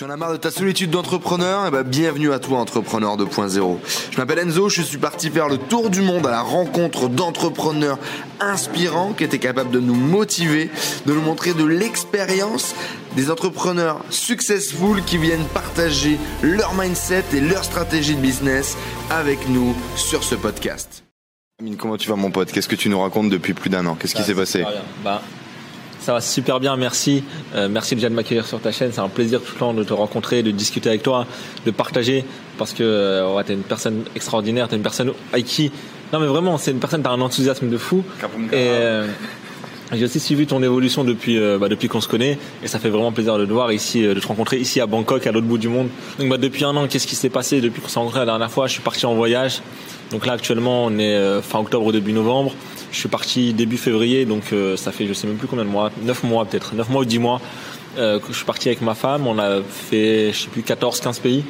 Tu en as marre de ta solitude d'entrepreneur? Eh ben, bienvenue à toi, entrepreneur 2.0. Je m'appelle Enzo, je suis parti faire le tour du monde à la rencontre d'entrepreneurs inspirants qui étaient capables de nous motiver, de nous montrer de l'expérience, des entrepreneurs successful qui viennent partager leur mindset et leur stratégie de business avec nous sur ce podcast. Amine, comment tu vas mon pote? Qu'est-ce que tu nous racontes depuis plus d'un an? Qu'est-ce qui Bah, s'est passé? Bah, ça va super bien, merci. Euh, merci déjà de m'accueillir sur ta chaîne. C'est un plaisir tout le temps de te rencontrer, de discuter avec toi, de partager. Parce que euh, ouais, tu es une personne extraordinaire, tu es une personne avec qui. Non, mais vraiment, c'est une personne, tu as un enthousiasme de fou. Et euh, j'ai aussi suivi ton évolution depuis, euh, bah, depuis qu'on se connaît. Et ça fait vraiment plaisir de te voir ici, de te rencontrer ici à Bangkok, à l'autre bout du monde. Donc, bah, depuis un an, qu'est-ce qui s'est passé Depuis qu'on s'est rencontrés la dernière fois, je suis parti en voyage. Donc là, actuellement, on est fin octobre, début novembre. Je suis parti début février, donc euh, ça fait je sais même plus combien de mois, 9 mois peut-être, 9 mois ou 10 mois euh, que je suis parti avec ma femme. On a fait, je sais plus, 14-15 pays.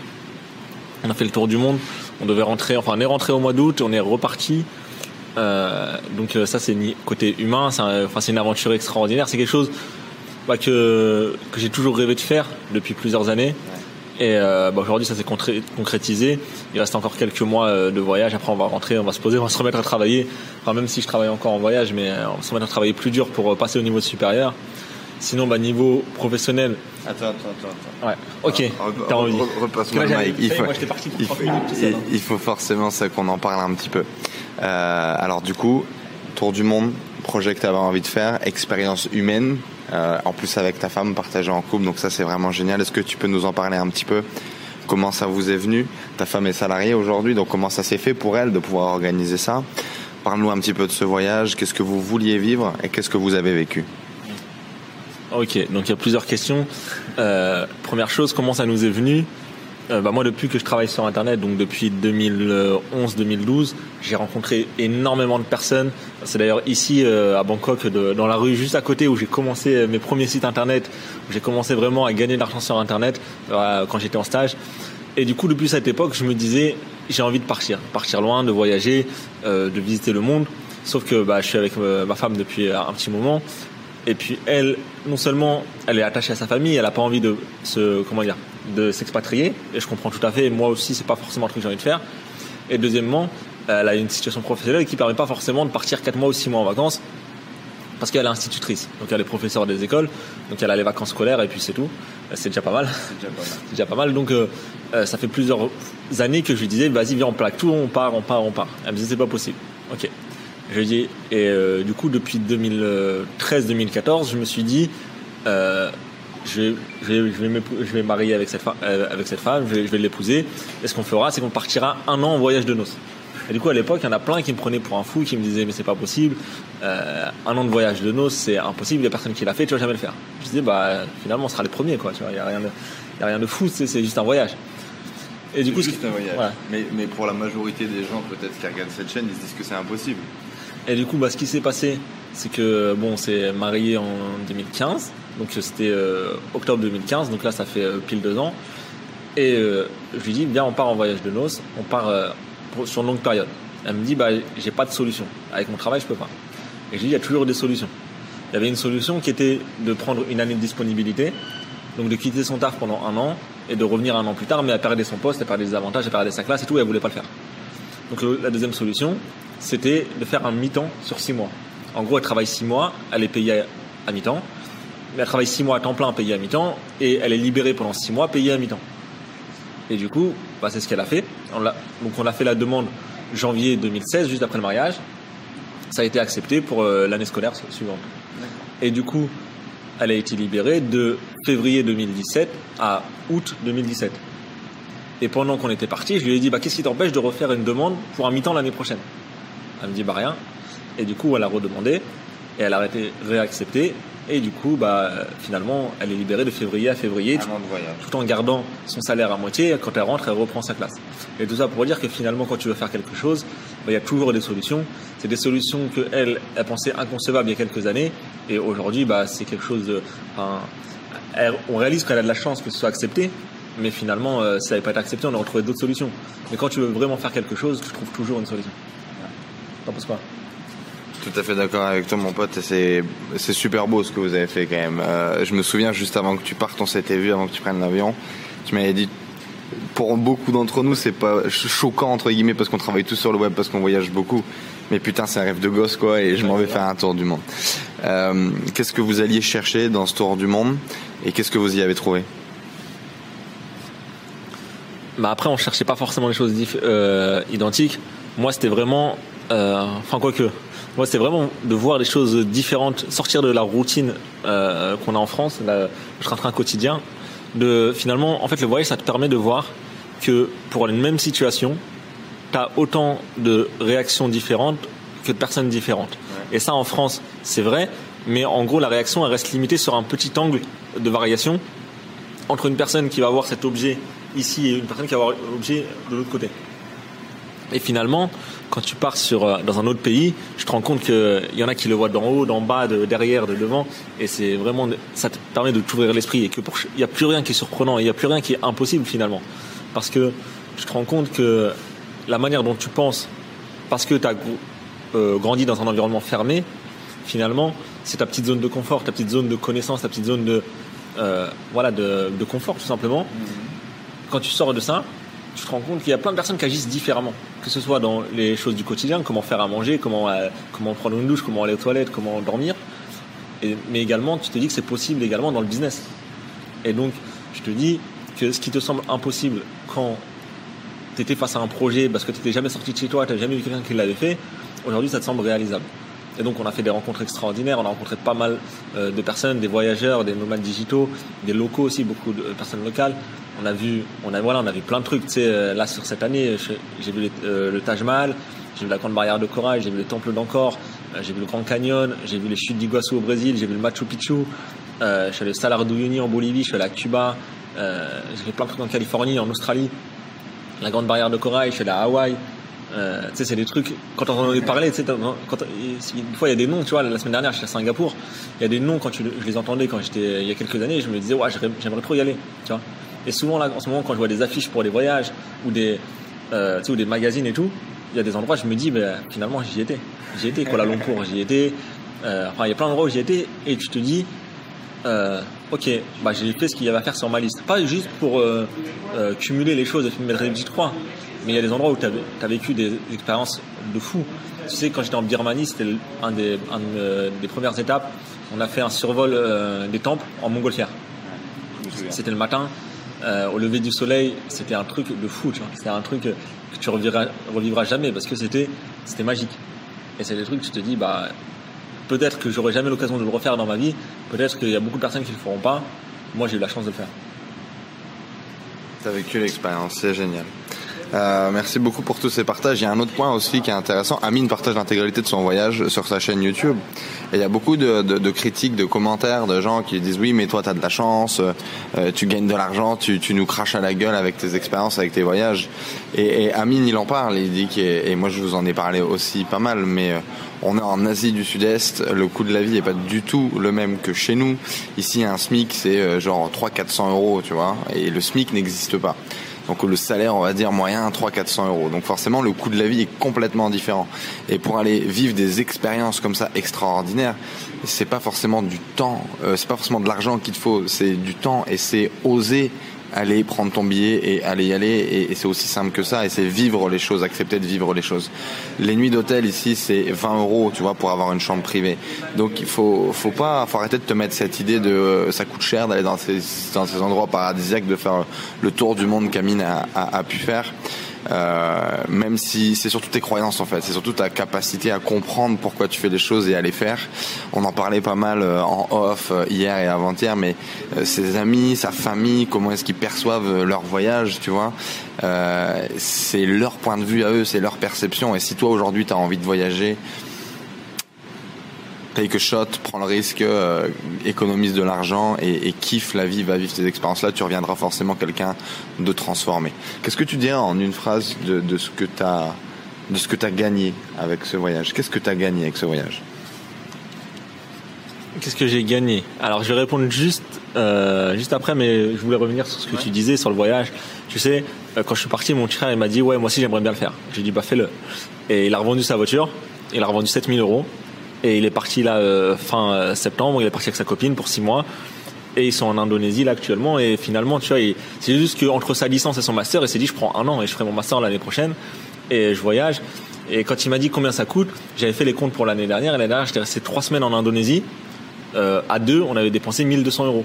On a fait le tour du monde. On devait rentrer, enfin on est rentré au mois d'août, on est reparti. Euh, donc ça c'est côté humain, c'est enfin c'est une aventure extraordinaire. C'est quelque chose bah, que que j'ai toujours rêvé de faire depuis plusieurs années. Et euh, bah, aujourd'hui ça s'est concrétisé. Il reste encore quelques mois euh, de voyage. Après on va rentrer, on va se poser, on va se remettre à travailler. Enfin même si je travaille encore en voyage, mais euh, on va se remettre à travailler plus dur pour passer au niveau supérieur. Sinon bah niveau professionnel, Attends, attends, attends. ouais. Ok. T'as envie. Repasse-moi le mic. Il faut, Moi parti pour il 30 faut- minutes. tu sais, il- non il faut forcément ça qu'on en parle un petit peu. Euh, alors du coup, tour du monde, projet que tu avais envie de faire, expérience humaine, en plus avec ta femme partagée en couple, donc ça c'est vraiment génial. Est-ce que tu peux nous en parler un petit peu? Comment ça vous est venu? Ta femme est salariée aujourd'hui, donc comment ça s'est fait pour elle de pouvoir organiser ça? Parle-nous un petit peu de ce voyage, qu'est-ce que vous vouliez vivre et qu'est-ce que vous avez vécu? Ok, donc il y a plusieurs questions. Euh, première chose, comment ça nous est venu? Euh, bah, Moi, depuis que je travaille sur Internet, donc depuis 2011-2012, j'ai rencontré énormément de personnes. C'est d'ailleurs ici euh, à Bangkok, dans la rue juste à côté, où j'ai commencé euh, mes premiers sites Internet, où j'ai commencé vraiment à gagner de l'argent sur Internet euh, quand j'étais en stage. Et du coup, depuis cette époque, je me disais, j'ai envie de partir, partir loin, de voyager, de visiter le monde. Sauf que bah, je suis avec ma femme depuis un petit moment. Et puis elle, non seulement elle est attachée à sa famille, elle n'a pas envie de se, comment dire, de s'expatrier. Et je comprends tout à fait. Moi aussi, c'est pas forcément un truc que j'ai envie de faire. Et deuxièmement, elle a une situation professionnelle qui permet pas forcément de partir 4 mois ou 6 mois en vacances parce qu'elle est institutrice. Donc elle est professeure des écoles. Donc elle a les vacances scolaires et puis c'est tout. C'est déjà pas mal. C'est déjà pas mal. Donc euh, euh, ça fait plusieurs années que je lui disais, vas-y, viens, on plaque tout, on part, on part, on part. Elle me disait, c'est pas possible. Ok. Je lui dis, et euh, du coup, depuis 2013-2014, je me suis dit, euh, je vais, je vais, je vais, m'épou- je vais marier avec cette, avec cette femme, je vais, je vais l'épouser. Et ce qu'on fera, c'est qu'on partira un an en voyage de noces. Et du coup, à l'époque, il y en a plein qui me prenaient pour un fou, qui me disaient, mais c'est pas possible. Euh, un an de voyage de noces, c'est impossible. Il y a personne qui l'a fait, tu vas jamais le faire. Je disais, bah, finalement, on sera les premiers, quoi. Tu vois, il y a rien de, y a rien de fou, c'est juste un voyage. Et du coup, qui- voilà. Mais, mais pour la majorité des gens peut-être qui regardent cette chaîne, ils se disent que c'est impossible. Et du coup, bah, ce qui s'est passé, c'est que bon, on s'est marié en 2015, donc c'était euh, octobre 2015, donc là ça fait euh, pile deux ans. Et euh, je lui dis, viens, on part en voyage de noces, on part pour- sur une longue période. Elle me dit, bah, j'ai pas de solution. Avec mon travail, je peux pas. Et je lui dis, il y a toujours des solutions. Il y avait une solution qui était de prendre une année de disponibilité, donc de quitter son taf pendant un an et de revenir un an plus tard, mais elle perdait son poste, elle perdait des avantages, elle perdait sa classe et tout, et elle voulait pas le faire. Donc la deuxième solution, c'était de faire un mi-temps sur six mois. En gros, elle travaille six mois, elle est payée à, mi-temps, elle travaille six mois à temps plein payée à mi-temps, et elle est libérée pendant six mois payée à mi-temps. Et du coup, bah, c'est ce qu'elle a fait. On donc on a fait la demande janvier 2016, juste après le mariage. Ça a été accepté pour euh, l'année scolaire su- suivante. Et du coup, elle a été libérée de février 2017 à août 2017. Et pendant qu'on était parti, je lui ai dit, bah, qu'est-ce qui t'empêche de refaire une demande pour un mi-temps l'année prochaine? Elle me dit, bah rien. Et du coup, elle a redemandé, et elle a été réacceptée. Et du coup, bah, finalement, elle est libérée de février à février, tout, en gardant son salaire à moitié. Quand elle rentre, elle reprend sa classe. Et tout ça pour dire que finalement, quand tu veux faire quelque chose, bah, il y a toujours des solutions. C'est des solutions que elle, elle pensait inconcevables il y a quelques années, et aujourd'hui, bah, c'est quelque chose de. enfin, elle- on réalise qu'elle a de la chance que ce soit accepté, mais finalement, euh, si ça n'avait pas été accepté, on aurait trouvé d'autres solutions. Mais quand tu veux vraiment faire quelque chose, tu trouves toujours une solution. T'en penses quoi? Tout à fait d'accord avec toi, mon pote. C'est super beau ce que vous avez fait quand même. Euh, je me souviens juste avant que tu partes, on s'était vu avant que tu prennes l'avion. Tu m'avais dit, pour beaucoup d'entre nous, c'est pas choquant entre guillemets parce qu'on travaille tous sur le web, parce qu'on voyage beaucoup. Mais putain, c'est un rêve de gosse quoi, et je m'en vais faire un tour du monde. Euh, qu'est-ce que vous alliez chercher dans ce tour du monde, et qu'est-ce que vous y avez trouvé? Bah après, on cherchait pas forcément les choses euh, identiques. Moi, c'était vraiment, enfin quoi que, moi, c'était vraiment de voir des choses différentes, sortir de la routine euh, qu'on a en France, le train-train quotidien. De finalement, en fait, le voyage, ça te permet de voir que pour une même situation, tu as autant de réactions différentes que de personnes différentes. Et ça, en France, c'est vrai, mais en gros, la réaction, elle reste limitée sur un petit angle de variation entre une personne qui va avoir cet objet ici et une personne qui va avoir l'objet de l'autre côté. Et finalement, quand tu pars sur, euh, dans un autre pays, je te rends compte qu'il y en a qui le voient d'en haut, d'en bas, de derrière, de devant, et c'est vraiment, ça te permet de t'ouvrir l'esprit et que il n'y a plus rien qui est surprenant, il n'y a plus rien qui est impossible finalement, parce que je te rends compte que la manière dont tu penses, parce que tu as euh, grandi dans un environnement fermé, finalement, c'est ta petite zone de confort, ta petite zone de connaissance, ta petite zone de, euh, voilà, de, de, confort tout simplement. Mmh quand tu sors de ça, tu te rends compte qu'il y a plein de personnes qui agissent différemment. Que ce soit dans les choses du quotidien, comment faire à manger, comment, euh, comment prendre une douche, comment aller aux toilettes, comment dormir. mais également, tu te dis que c'est possible également dans le business. Et donc, je te dis que ce qui te semble impossible quand tu étais face à un projet parce que tu n'étais jamais sorti de chez toi, tu n'as jamais vu quelqu'un qui l'avait fait, aujourd'hui, ça te semble réalisable. Et donc, on a fait des rencontres extraordinaires. On a rencontré pas mal euh, de personnes, des voyageurs, des nomades digitaux, des locaux aussi, beaucoup de personnes locales on a vu, on a voilà, on a vu plein de trucs. Tu sais, euh, là sur cette année, j'ai vu euh, le Taj Mahal, j'ai vu la Grande Barrière de Corail, j'ai vu le Temple d'Angkor, euh, j'ai vu le Grand Canyon, j'ai vu les chutes d'Iguazu au Brésil, j'ai vu le Machu Picchu, je suis allé au Salar d'Uyuni en Bolivie, je suis allé à Cuba, j'ai fait plein de trucs en Californie, en Australie, la Grande Barrière de Corail, je suis allé à Hawaï. Tu sais, c'est des trucs, quand on en a parlé, tu sais, une fois il y a des noms, tu vois, la semaine dernière, je suis à Singapour, il y a des noms, quand je les entendais quand j'étais, il y a quelques années, je me disais, ouais, j'aimerais trop y aller, tu vois. Et souvent, là, en ce moment, quand je vois des affiches pour des voyages ou des, euh, ou des magazines et tout, il y a des endroits, je me dis, ben, finalement, j'y étais. J'y étais, Kuala Lumpur, j'y étais. Euh, enfin, il y a plein d'endroits où j'y étais et tu te dis, euh, ok, bah, j'ai fait ce qu'il y avait à faire sur ma liste. Pas juste pour euh, euh, cumuler les choses et mettre des petites croix, mais il y a des endroits où tu as, vécu des expériences de fou. Tu sais, quand j'étais en Birmanie, c'était un des, un des premières étapes. On a fait un survol des temples en montgolfière. C'était le matin, euh, au lever du soleil, c'était un truc de fou, tu vois. C'était un truc que tu revivras, revivras jamais parce que c'était, c'était magique. Et c'est des trucs que tu te dis, bah, peut-être que j'aurai jamais l'occasion de le refaire dans ma vie. Peut-être qu'il y a beaucoup de personnes qui le feront pas. Moi, j'ai eu la chance de le faire. T'as vécu l'expérience, c'est génial. Euh, merci beaucoup pour tous ces partages. Il y a un autre point aussi qui est intéressant. Amine partage l'intégralité de son voyage sur sa chaîne YouTube. Et il y a beaucoup de, de, de, critiques, de commentaires de gens qui disent oui, mais toi, tu as de la chance, euh, tu gagnes de l'argent, tu, tu, nous craches à la gueule avec tes expériences, avec tes voyages. Et, et Amine, il en parle. Il dit que, et moi, je vous en ai parlé aussi pas mal, mais euh, on est en Asie du Sud-Est, le coût de la vie est pas du tout le même que chez nous. Ici, un SMIC, c'est euh, genre 300-400 euros, tu vois, et le SMIC n'existe pas. Donc le salaire, on va dire moyen, 300-400 euros. Donc forcément, le coût de la vie est complètement différent. Et pour aller vivre des expériences comme ça extraordinaires, c'est pas forcément du temps, euh, c'est pas forcément de l'argent qu'il te faut, c'est du temps et c'est oser aller prendre ton billet et aller y aller. Et, c'est aussi simple que ça. Et c'est vivre les choses accepter de vivre les choses. Les nuits d'hôtel ici c'est 20 euros tu vois pour avoir une chambre privée. Donc il faut faut pas faut arrêter de te mettre cette idée de euh, ça coûte cher d'aller dans ces dans ces endroits paradisiaques de faire le tour du monde qu'Amine a, pu faire euh, même si c'est surtout tes croyances en fait, c'est surtout ta capacité à comprendre pourquoi tu fais des choses et à les faire. On en parlait pas mal euh, en off euh, hier et avant-hier, mais ses amis, sa famille, comment est-ce qu'ils perçoivent leur voyage, tu vois, c'est leur point de vue à eux, c'est leur perception. Et si toi aujourd'hui tu as envie de voyager, take a shot, prends le risque, euh, économise de l'argent et, et, kiffe la vie, va vivre ces expériences-là, tu reviendras forcément quelqu'un de transformé. Qu'est-ce que tu dirais en une phrase de, de ce que tu as de ce que tu as gagné avec ce voyage? Qu'est-ce que tu as gagné avec ce voyage? Qu'est-ce que j'ai gagné? Alors je vais répondre juste euh, juste après, mais je voulais revenir sur ce que tu disais sur le voyage. Tu sais, euh, quand je suis parti, mon frère il m'a dit ouais moi aussi j'aimerais bien le faire. J'ai dit bah fais-le. Et il a revendu sa voiture, il a revendu 7000 euros Et il est parti là fin septembre, il est parti avec sa copine pour six mois. Et ils sont en Indonésie là actuellement. Et finalement, tu vois, c'est juste qu'entre sa licence et son master, il s'est dit je prends un an et je ferai mon master l'année prochaine. Et je voyage. Et quand il m'a dit combien ça coûte, j'avais fait les comptes pour l'année dernière. Et l'année dernière, j'étais resté trois semaines en Indonésie. Euh, à deux, on avait dépensé 1200 euros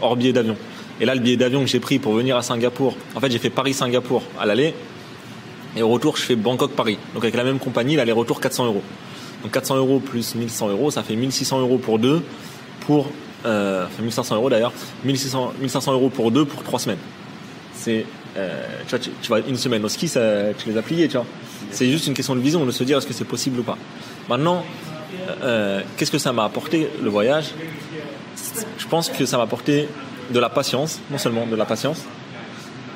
hors billet d'avion. Et là, le billet d'avion que j'ai pris pour venir à Singapour, en fait, j'ai fait Paris-Singapour à l'aller. Et au retour, je fais Bangkok-Paris. Donc avec la même compagnie, l'aller-retour 400 euros. Donc 400 euros plus 1100 euros, ça fait 1600 euros pour deux, pour euh, enfin 1500 euros d'ailleurs, 1600, 1500 euros pour deux pour trois semaines. C'est, euh, tu vois, tu, vas une semaine au ski, ça, tu les as pliés, tu vois. C'est juste une question de vision, de se dire est-ce que c'est possible ou pas. Maintenant, euh, qu'est-ce que ça m'a apporté le voyage? Je pense que ça m'a apporté de la patience, non seulement de la patience.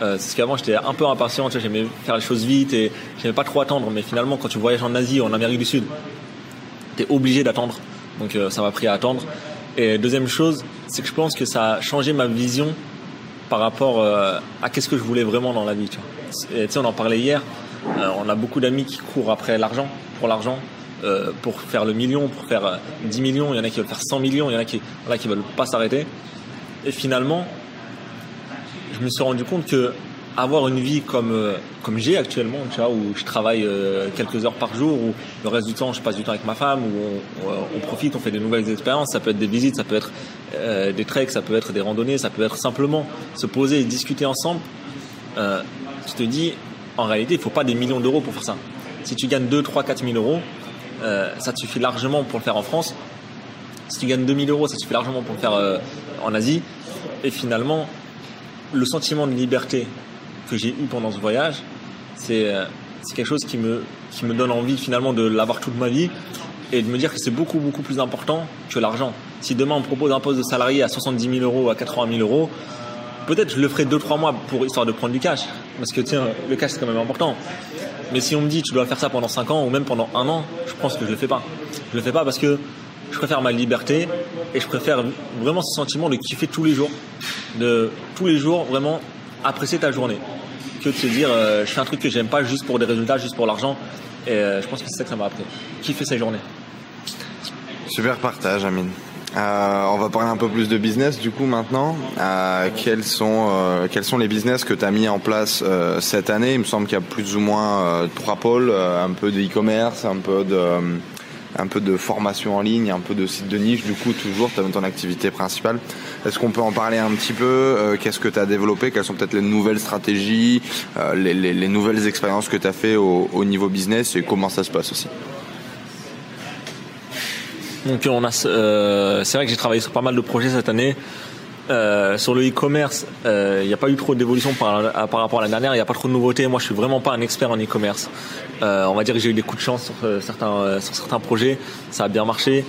Euh, parce qu'avant j'étais un peu impatient, j'aimais faire les choses vite et j'aimais pas trop attendre. Mais finalement, quand tu voyages en Asie ou en Amérique du Sud, obligé d'attendre. Donc euh, ça m'a pris à attendre. Et deuxième chose, c'est que je pense que ça a changé ma vision par rapport à qu'est-ce que je voulais vraiment dans la vie. Tu vois. Et, tu sais, on en parlait hier. on a beaucoup d'amis qui courent après l'argent, pour l'argent, euh, pour faire le million, pour faire 10 euh, millions, il y en a qui veulent faire 100 millions, il y en a qui, voilà, qui veulent pas s'arrêter. Et finalement, je me suis rendu compte que avoir une vie comme euh, comme j'ai actuellement, tu vois, où je travaille quelques heures par jour, où le reste du temps je passe du temps avec ma femme, où on, on profite, on fait des nouvelles expériences. Ça peut être des visites, ça peut être des treks, ça peut être des randonnées, ça peut être simplement se poser et discuter ensemble. Euh, tu te dis, en réalité, il faut pas des millions d'euros pour faire ça. Si tu gagnes 2, 3, 4 000 euros, euh, ça te suffit largement pour le faire en France. Si tu gagnes 2000 euros, ça te suffit largement pour le faire euh, en Asie. Et finalement, le sentiment de liberté que j'ai eu pendant ce voyage, euh, c'est quelque chose qui me, qui me donne envie finalement de l'avoir toute ma vie et de me dire que c'est beaucoup beaucoup plus important que l'argent. Si demain on me propose un poste de salarié à 70 000 euros, à 80 000 euros, peut-être je le ferai 2-3 mois pour histoire de prendre du cash. Parce que tiens, le cash c'est quand même important. Mais si on me dit tu dois faire ça pendant 5 ans ou même pendant un an, je pense que je le fais pas. Je le fais pas parce que je préfère ma liberté et je préfère vraiment ce sentiment de kiffer tous les jours, de tous les jours vraiment apprécier ta journée, que de se dire euh, je fais un truc que j'aime pas juste pour des résultats, juste pour l'argent. Et euh, je pense que c'est ça que ça m'a appris. Kiffer sa journée. Super partage, Amine. Euh, on va parler un peu plus de business du coup maintenant. Quels sont quels sont les business que tu as mis en place cette année? Il me semble qu'il y a plus ou moins trois pôles, un peu de e-commerce, un peu de un peu de formation en ligne, un peu de site de niche. Du coup, toujours, tu ton activité principale. Est-ce qu'on peut en parler un petit peu Qu'est-ce que tu as développé Quelles sont peut-être les nouvelles stratégies, les, les, les, nouvelles expériences que tu as fait au, au niveau business et comment ça se passe aussi? Donc on a, euh, c'est vrai que j'ai travaillé sur pas mal de projets cette année. Euh, sur le e-commerce, il euh, n'y a pas eu trop d'évolution par, rapport à l'année dernière. Il n'y a pas trop de nouveautés. Moi, je suis vraiment pas un expert en e-commerce. Euh, on va dire que j'ai eu des coups de chance sur euh, certains euh, sur certains projets. Ça a bien marché.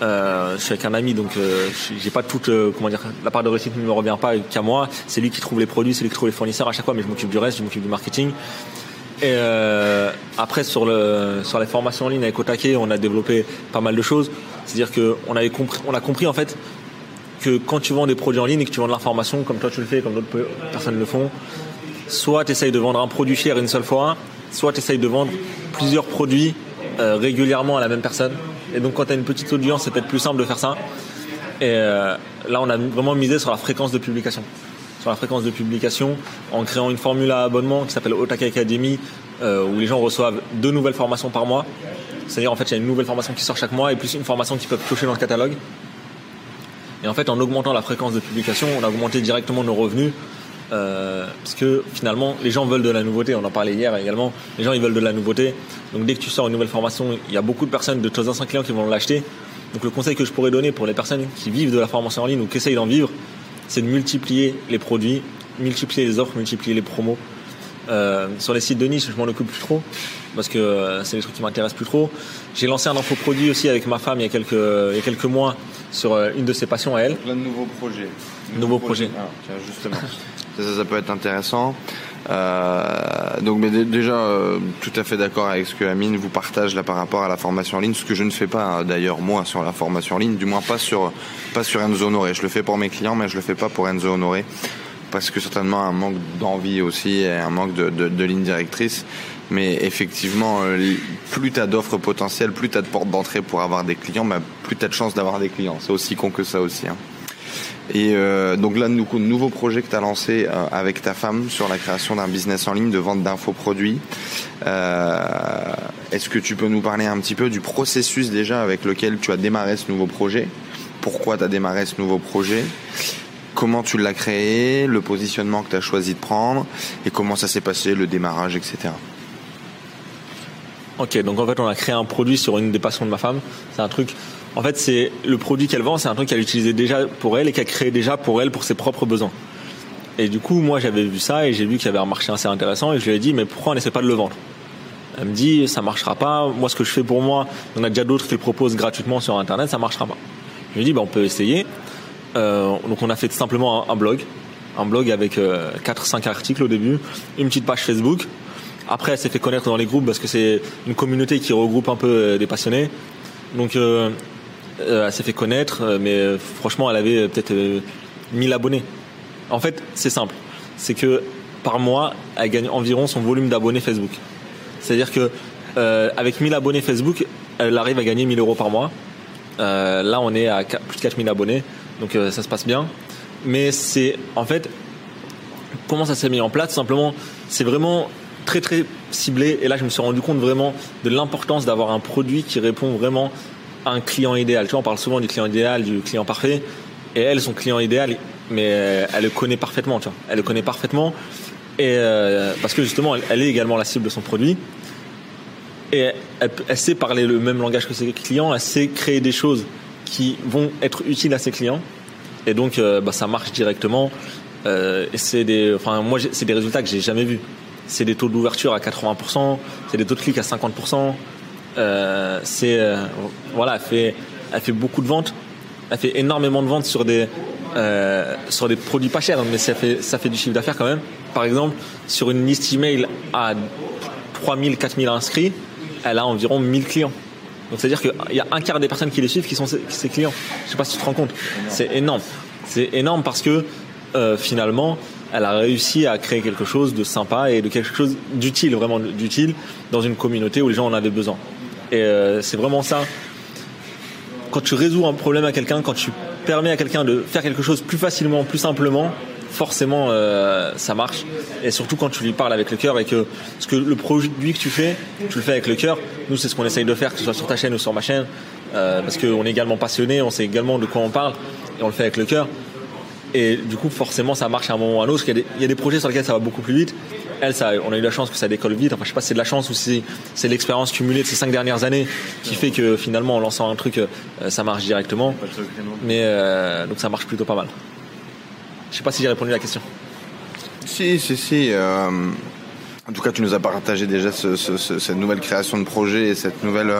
je suis avec un ami, donc j'ai pas toute comment dire la part de réussite ne me revient pas qu'à moi. C'est lui qui trouve les produits, c'est lui qui trouve les fournisseurs à chaque fois, mais je m'occupe du reste, je m'occupe du marketing. Et euh, après sur le sur les formations en ligne avec Otake, on a développé pas mal de choses. C'est-à-dire que on avait compris, on a compris en fait que quand tu vends des produits en ligne et que tu vends de l'information, comme toi tu le fais, comme d'autres personnes le font, soit tu essayes de vendre un produit cher une seule fois, soit tu essayes de vendre plusieurs produits euh, régulièrement à la même personne. Et donc quand tu as une petite audience, c'est peut-être plus simple de faire ça. Et euh, là, on a vraiment misé sur la fréquence de publication sur la fréquence de publication en créant une formule à abonnement qui s'appelle Otake Academy euh, où les gens reçoivent deux nouvelles formations par mois. C'est-à-dire en fait il y a une nouvelle formation qui sort chaque mois et plus une formation qu'ils peuvent piocher dans le catalogue. Et en fait en augmentant la fréquence de publication, on a augmenté directement nos revenus euh, parce que finalement les gens veulent de la nouveauté. On en parlait hier également. Les gens ils veulent de la nouveauté. Donc dès que tu sors une nouvelle formation, il y a beaucoup de personnes, de 500 clients qui vont l'acheter. Donc le conseil que je pourrais donner pour les personnes qui vivent de la formation en ligne ou qui essayent d'en vivre, c'est de multiplier les produits, multiplier les offres, multiplier les promos. Euh, sur les sites de niche, je m'en occupe plus trop parce que euh, c'est des trucs qui m'intéressent plus trop. J'ai lancé un infoproduit aussi avec ma femme il y a quelques, il y a quelques mois sur euh, une de ses passions à elle. Plein de nouveaux projets. Nouveaux, projets. Ah, justement. ça, ça, peut être intéressant. Euh, donc, mais déjà, euh, tout à fait d'accord avec ce que Amine vous partage là par rapport à la formation en ligne, ce que je ne fais pas hein, d'ailleurs moi sur la formation en ligne, du moins pas sur pas sur Enzo Honoré. Je le fais pour mes clients, mais je le fais pas pour Enzo Honoré parce que certainement un manque d'envie aussi et un manque de, ligne directrice. Mais effectivement, euh, plus tu as d'offres potentielles, plus tu as de portes d'entrée pour avoir des clients, bah, plus tu as de chances d'avoir des clients. C'est aussi con que ça aussi. Hein. Et euh, donc là, nous, nouveau projet que tu as lancé euh, avec ta femme sur la création d'un business en ligne de vente d'infoproduits. Est-ce que tu peux nous parler un petit peu du processus déjà avec lequel tu as démarré ce nouveau projet? Pourquoi tu as démarré ce nouveau projet? Comment tu l'as créé Le positionnement que tu as choisi de prendre Et comment ça s'est passé, le démarrage, etc. Ok, donc en fait, on a créé un produit sur une des passions de ma femme. C'est un truc. En fait, c'est le produit qu'elle vend, c'est un truc qu'elle utilisait déjà pour elle et qu'elle créé déjà pour elle, pour ses propres besoins. Et du coup, moi, j'avais vu ça et j'ai vu qu'il y avait un marché assez intéressant et je lui ai dit, mais pourquoi on n'essaie pas de le vendre? Elle me dit, ça marchera pas. Moi, ce que je fais pour moi, on a déjà d'autres qui le proposent gratuitement sur Internet, ça marchera pas. Je lui ai dit, bah, on peut essayer. Euh, donc, on a fait simplement un, blog, un blog avec euh, 4-5 articles au début, une petite page Facebook après, elle s'est fait connaître dans les groupes parce que c'est une communauté qui regroupe un peu euh, des passionnés. Donc, euh, elle s'est fait connaître, mais franchement, elle avait peut-être 1000 abonnés. En fait, c'est simple. C'est que par mois, elle gagne environ son volume d'abonnés Facebook. C'est-à-dire que avec 1000 abonnés Facebook, elle arrive à gagner 1000 euros par mois. là, on est à plus de 4000 abonnés, donc ça se passe bien. Mais c'est en fait comment ça s'est mis en place. Simplement, c'est vraiment très très ciblé. Et là, je me suis rendu compte vraiment de l'importance d'avoir un produit qui répond vraiment à un client idéal. Tu vois, on parle souvent du client idéal, du client parfait. Et elle, son client idéal, mais euh, elle le connaît parfaitement. Tu vois, elle le connaît parfaitement. Et euh, parce que justement, elle, est également la cible de son produit. Et elle, elle, sait parler le même langage que ses clients. Elle sait créer des choses qui vont être utiles à ses clients. Et donc, euh, bah, ça marche directement. Euh, c'est des, enfin, moi, c'est des résultats que j'ai jamais vus c'est des taux d'ouverture à 80%, c'est des taux de clics à 50%. Euh, c'est euh, voilà, elle fait, elle fait beaucoup de ventes, elle fait énormément de ventes sur des sur des produits pas chers, mais ça fait ça fait du chiffre d'affaires quand même. Par exemple, sur une liste email à 3000, 4000 inscrits, elle a environ 1000 clients. Donc c'est à dire qu'il y a un quart des personnes qui les suivent qui sont ses, clients. Je sais pas si tu te rends compte. C'est énorme. C'est énorme parce que euh, finalement, elle a réussi à créer quelque chose de sympa et de quelque chose d'utile, vraiment d'utile, dans une communauté où les gens en avaient besoin. Et euh, c'est vraiment ça. Quand tu résous un problème à quelqu'un, quand tu permets à quelqu'un de faire quelque chose plus facilement, plus simplement, forcément euh, ça marche. Et surtout quand tu lui parles avec le cœur et que ce que le produit que tu fais, tu le fais avec le cœur. Nous, c'est ce qu'on essaye de faire, que ce soit sur ta chaîne ou sur ma chaîne, euh, parce qu'on est également passionné, on sait également de quoi on parle et on le fait avec le cœur. Et du coup, forcément, ça marche à un moment ou à un autre. Il y, a des, il y a des projets sur lesquels ça va beaucoup plus vite. Elle, ça, on a eu la chance que ça décolle vite. Enfin, je sais pas si c'est de la chance ou si c'est l'expérience cumulée de ces cinq dernières années qui fait que finalement, en lançant un truc, euh, ça marche directement. Mais euh, donc, ça marche plutôt pas mal. Je sais pas si j'ai répondu à la question. Si, si, si. Euh, en tout cas, tu nous as partagé déjà ce, ce, ce, cette nouvelle création de projet et cette nouvelle,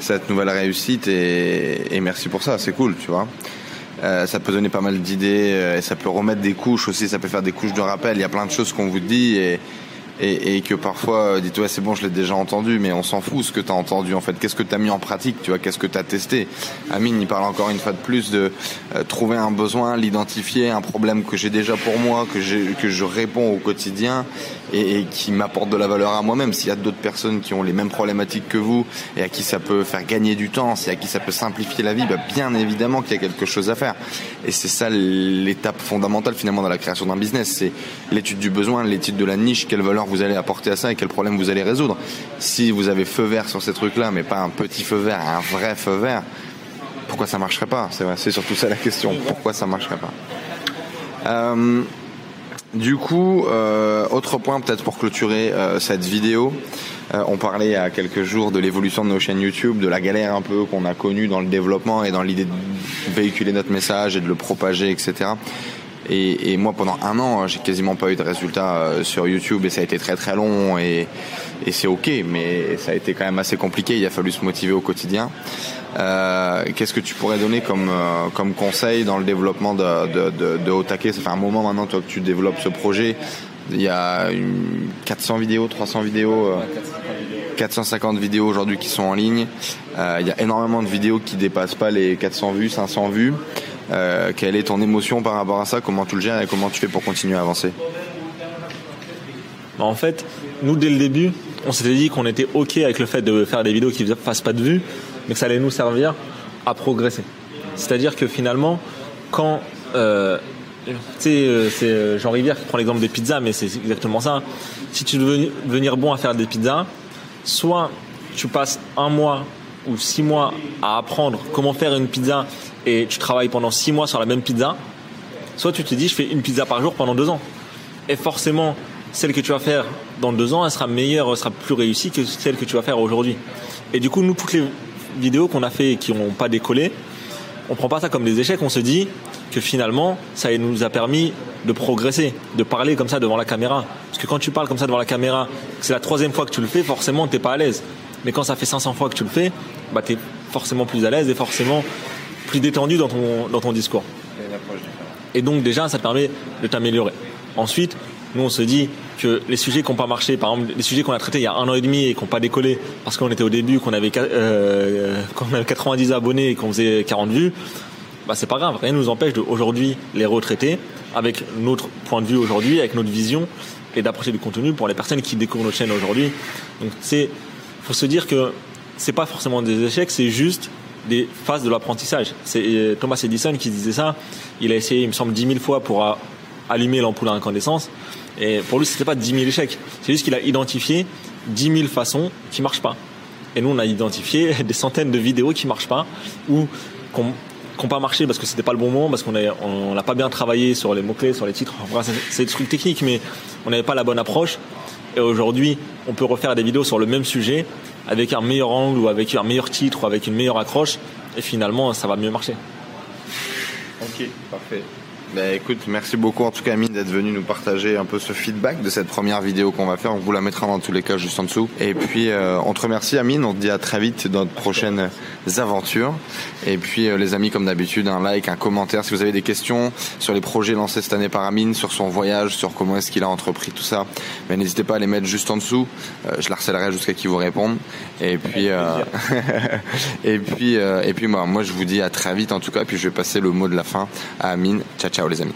cette nouvelle réussite. Et, et merci pour ça. C'est cool, tu vois. Euh, ça peut donner pas mal d'idées euh, et ça peut remettre des couches aussi, ça peut faire des couches de rappel. Il y a plein de choses qu'on vous dit et, et, et que parfois, euh, dites ouais c'est bon, je l'ai déjà entendu, mais on s'en fout ce que tu as entendu en fait. Qu'est-ce que tu as mis en pratique, tu vois, qu'est-ce que tu as testé? Amine, il parle encore une fois de plus de euh, trouver un besoin, l'identifier, un problème que j'ai déjà pour moi, que, que je réponds au quotidien et, et qui m'apporte de la valeur à moi-même. S'il y a d'autres personnes qui ont les mêmes problématiques que vous et à qui ça peut faire gagner du temps, c'est à qui ça peut simplifier la vie, bah, bien évidemment qu'il y a quelque chose à faire. Et c'est ça l'étape fondamentale finalement dans la création d'un business, c'est l'étude du besoin, l'étude de la niche, quelle valeur vous allez apporter à ça et quel problème vous allez résoudre. Si vous avez feu vert sur ces trucs-là, mais pas un petit feu vert, un vrai feu vert, pourquoi ça marcherait pas? C'est surtout ça la question. Pourquoi ça marcherait pas? Euh, Du coup, euh, autre point peut-être pour clôturer euh, cette vidéo. On parlait il y a quelques jours de l'évolution de nos chaînes YouTube, de la galère un peu qu'on a connue dans le développement et dans l'idée de véhiculer notre message et de le propager, etc. Et, et, moi, pendant un an, j'ai quasiment pas eu de résultats euh, sur YouTube et ça a été très très long et, et c'est ok, mais ça a été quand même assez compliqué. Il a fallu se motiver au quotidien. Euh, Qu'est-ce que tu pourrais donner comme euh, comme conseil dans le développement de de, de, de Otake Ça fait un moment maintenant toi que tu développes ce projet. Il y a une 400 vidéos, 300 vidéos. Euh, 450 vidéos aujourd'hui qui sont en ligne. Euh, il y a énormément de vidéos qui dépassent pas les 400 vues, 500 vues. Quelle est ton émotion par rapport à ça? Comment tu le gères et comment tu fais pour continuer à avancer? Bah, En fait, nous dès le début, on s'était dit qu'on était ok avec le fait de faire des vidéos qui ne fassent pas de vues, mais que ça allait nous servir à progresser. C'est-à-dire que finalement, quand euh, euh, c'est euh, Jean Rivière qui prend l'exemple des pizzas, mais c'est exactement ça. Si tu veux devenir bon à faire des pizzas, soit tu passes un mois ou six mois à apprendre comment faire une pizza et tu travailles pendant six mois sur la même pizza, soit tu te dis je fais une pizza par jour pendant deux ans. Et forcément, celle que tu vas faire dans deux ans, elle sera meilleure, elle sera plus réussie que celle que tu vas faire aujourd'hui. Et du coup, nous, toutes les vidéos qu'on a fait et qui n'ont pas décollé, on prend pas ça comme des échecs, on se dit que finalement, ça nous a permis de progresser, de parler comme ça devant la caméra. Parce que quand tu parles comme ça devant la caméra, c'est la troisième fois que tu le fais, forcément, t'es pas à l'aise. Mais quand ça fait 500 fois que tu le fais, bah, tu es forcément plus à l'aise et forcément plus détendu dans ton, dans ton discours. Et donc déjà, ça te permet de t'améliorer. Ensuite, nous, on se dit que les sujets qui n'ont pas marché, par exemple, les sujets qu'on a traités il y a un an et demi et qui n'ont pas décollé parce qu'on était au début, qu'on avait, euh, avait 90 abonnés et qu'on faisait 40 vues, bah, c'est pas grave. Rien ne nous empêche d'aujourd'hui les retraiter avec notre point de vue aujourd'hui, avec notre vision et d'approcher du contenu pour les personnes qui découvrent notre chaîne aujourd'hui. Donc, c'est, faut se dire que c'est pas forcément des échecs, c'est juste des phases de l'apprentissage. C'est euh, Thomas Edison qui disait ça. Il a essayé, il me semble, 10 000 fois pour allumer l'ampoule à incandescence. Et pour lui, c'était pas 10 000 échecs. C'est juste qu'il a identifié 10 000 façons qui marchent pas. Et nous, on a identifié des centaines de vidéos qui marchent pas ou qui n'ont pas marché parce que c'était pas le bon moment, parce qu'on n'a pas bien travaillé sur les mots-clés, sur les titres. c'est des trucs techniques, mais on n'avait pas la bonne approche. Et aujourd'hui, on peut refaire des vidéos sur le même sujet avec un meilleur angle ou avec un meilleur titre ou avec une meilleure accroche. Et finalement, ça va mieux marcher. Ok, parfait. Bah, écoute, merci beaucoup en tout cas Amine d'être venu nous partager un peu ce feedback de cette première vidéo qu'on va faire. On vous la mettra dans tous les cas juste en dessous. Et puis euh, on te remercie Amine, on te dit à très vite dans de prochaines aventures. Et puis euh, les amis comme d'habitude, un like, un commentaire si vous avez des questions sur les projets lancés cette année par Amine, sur son voyage, sur comment est-ce qu'il a entrepris tout ça. Mais n'hésitez pas à les mettre juste en dessous. Euh, je l'harcèlerai jusqu'à qu'il vous réponde. Et puis et puis et puis moi, moi je vous dis à très vite en tout cas. Et puis je vais passer le mot de la fin à Amine. Ciao ciao les amis.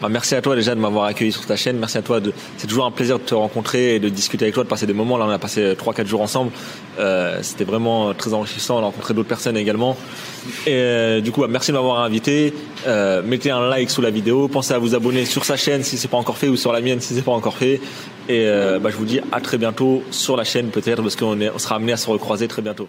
Bah, merci à toi déjà de m'avoir accueilli sur ta chaîne. Merci à toi. De... C'est toujours un plaisir de te rencontrer et de discuter avec toi, de passer des moments. Là, on a passé 3-4 jours ensemble. Euh, c'était vraiment très enrichissant. On a rencontré d'autres personnes également. Et euh, du coup, bah, merci de m'avoir invité. Euh, mettez un like sous la vidéo. Pensez à vous abonner sur sa chaîne si c'est pas encore fait ou sur la mienne si c'est pas encore fait. Et bah, je vous dis à très bientôt sur la chaîne peut-être parce qu'on on sera amené à se recroiser très bientôt.